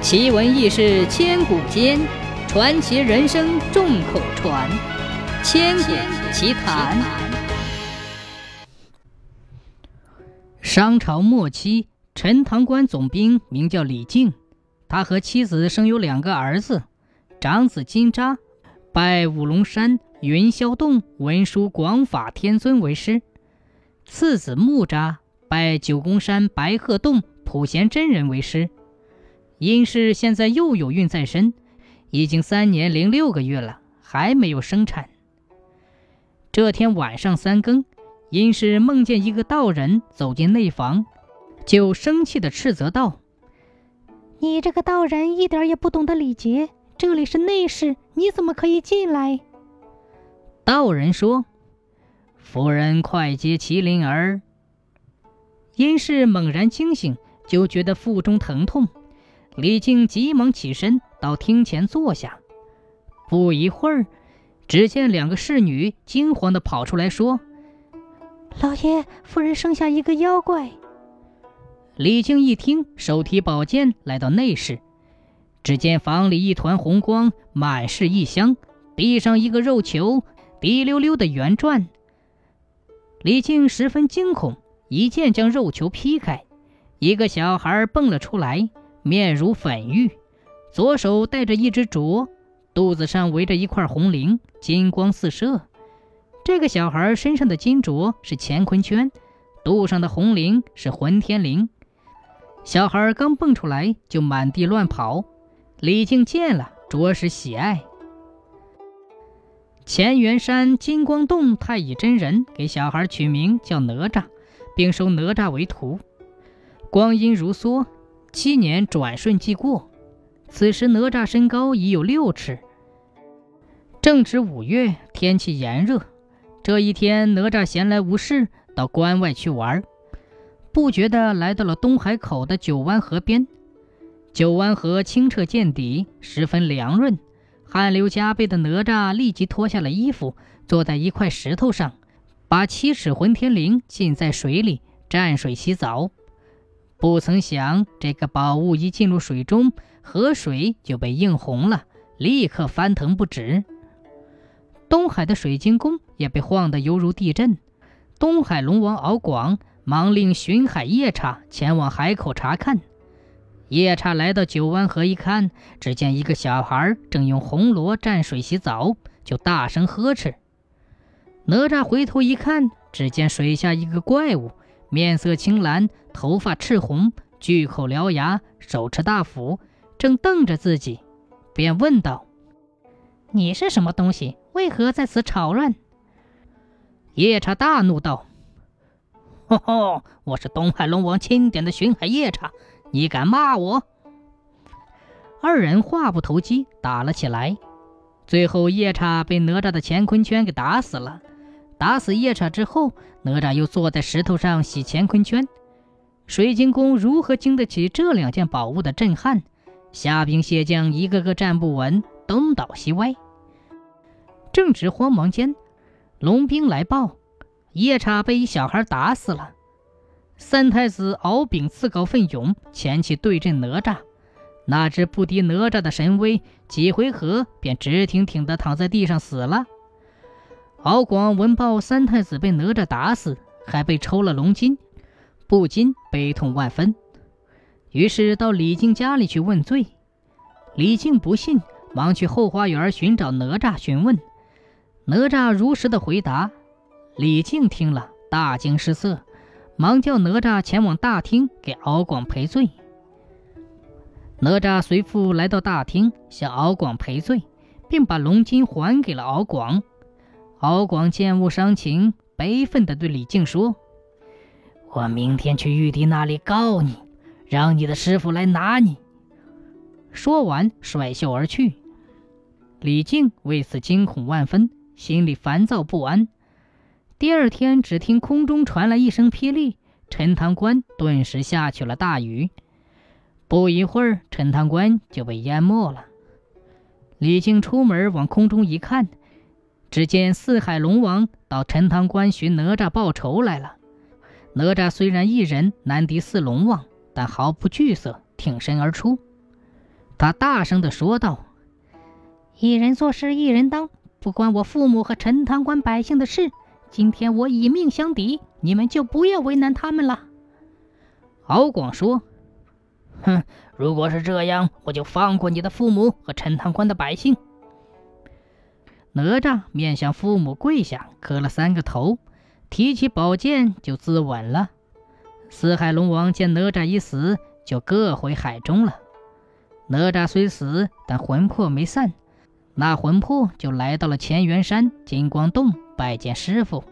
奇闻异事千古间，传奇人生众口传。千古奇谈。商朝末期，陈塘关总兵名叫李靖，他和妻子生有两个儿子，长子金吒拜五龙山云霄洞文殊广法天尊为师，次子木吒拜九宫山白鹤洞普贤真人为师。殷氏现在又有孕在身，已经三年零六个月了，还没有生产。这天晚上三更，殷氏梦见一个道人走进内房，就生气地斥责道：“你这个道人一点也不懂得礼节，这里是内室，你怎么可以进来？”道人说：“夫人快接麒麟儿。”殷氏猛然惊醒，就觉得腹中疼痛。李靖急忙起身到厅前坐下，不一会儿，只见两个侍女惊慌地跑出来说：“老爷，夫人生下一个妖怪。”李靖一听，手提宝剑来到内室，只见房里一团红光，满是异香，地上一个肉球滴溜溜的圆转。李靖十分惊恐，一剑将肉球劈开，一个小孩蹦了出来。面如粉玉，左手戴着一只镯，肚子上围着一块红绫，金光四射。这个小孩身上的金镯是乾坤圈，肚上的红绫是混天绫。小孩刚蹦出来就满地乱跑，李靖见了着实喜爱。乾元山金光洞太乙真人给小孩取名叫哪吒，并收哪吒为徒。光阴如梭。七年转瞬即过，此时哪吒身高已有六尺。正值五月，天气炎热。这一天，哪吒闲来无事，到关外去玩，不觉的来到了东海口的九湾河边。九湾河清澈见底，十分凉润。汗流浃背的哪吒立即脱下了衣服，坐在一块石头上，把七尺混天绫浸在水里，蘸水洗澡。不曾想，这个宝物一进入水中，河水就被映红了，立刻翻腾不止。东海的水晶宫也被晃得犹如地震。东海龙王敖广忙令巡海夜叉前往海口查看。夜叉来到九湾河一看，只见一个小孩正用红螺蘸水洗澡，就大声呵斥。哪吒回头一看，只见水下一个怪物。面色青蓝，头发赤红，巨口獠牙，手持大斧，正瞪着自己，便问道：“你是什么东西？为何在此吵乱？”夜叉大怒道：“吼吼！我是东海龙王钦点的巡海夜叉，你敢骂我？”二人话不投机，打了起来。最后，夜叉被哪吒的乾坤圈给打死了。打死夜叉之后，哪吒又坐在石头上洗乾坤圈。水晶宫如何经得起这两件宝物的震撼？虾兵蟹将一个个站不稳，东倒西歪。正值慌忙间，龙兵来报，夜叉被一小孩打死了。三太子敖丙自告奋勇前去对阵哪吒，哪知不敌哪吒的神威，几回合便直挺挺地躺在地上死了。敖广闻报三太子被哪吒打死，还被抽了龙筋，不禁悲痛万分。于是到李靖家里去问罪。李靖不信，忙去后花园寻找哪吒询问。哪吒如实的回答。李靖听了大惊失色，忙叫哪吒前往大厅给敖广赔罪。哪吒随父来到大厅，向敖广赔罪，并把龙筋还给了敖广。敖广见物伤情，悲愤地对李靖说：“我明天去玉帝那里告你，让你的师傅来拿你。”说完，甩袖而去。李靖为此惊恐万分，心里烦躁不安。第二天，只听空中传来一声霹雳，陈塘关顿时下起了大雨。不一会儿，陈塘关就被淹没了。李靖出门往空中一看。只见四海龙王到陈塘关寻哪吒报仇来了。哪吒虽然一人难敌四龙王，但毫不惧色，挺身而出。他大声地说道：“一人做事一人当，不关我父母和陈塘关百姓的事。今天我以命相抵，你们就不要为难他们了。”敖广说：“哼，如果是这样，我就放过你的父母和陈塘关的百姓。”哪吒面向父母跪下，磕了三个头，提起宝剑就自刎了。四海龙王见哪吒已死，就各回海中了。哪吒虽死，但魂魄没散，那魂魄就来到了乾元山金光洞拜见师傅。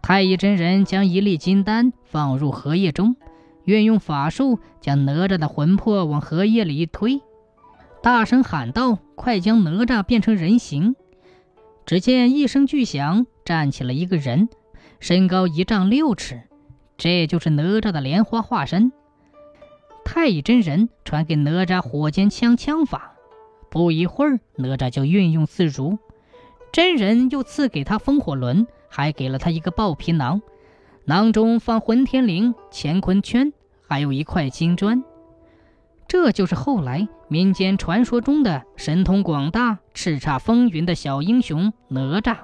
太乙真人将一粒金丹放入荷叶中，运用法术将哪吒的魂魄往荷叶里一推，大声喊道：“快将哪吒变成人形！”只见一声巨响，站起了一个人，身高一丈六尺，这就是哪吒的莲花化身。太乙真人传给哪吒火尖枪枪法，不一会儿，哪吒就运用自如。真人又赐给他风火轮，还给了他一个豹皮囊，囊中放混天绫、乾坤圈，还有一块金砖。这就是后来民间传说中的神通广大、叱咤风云的小英雄哪吒。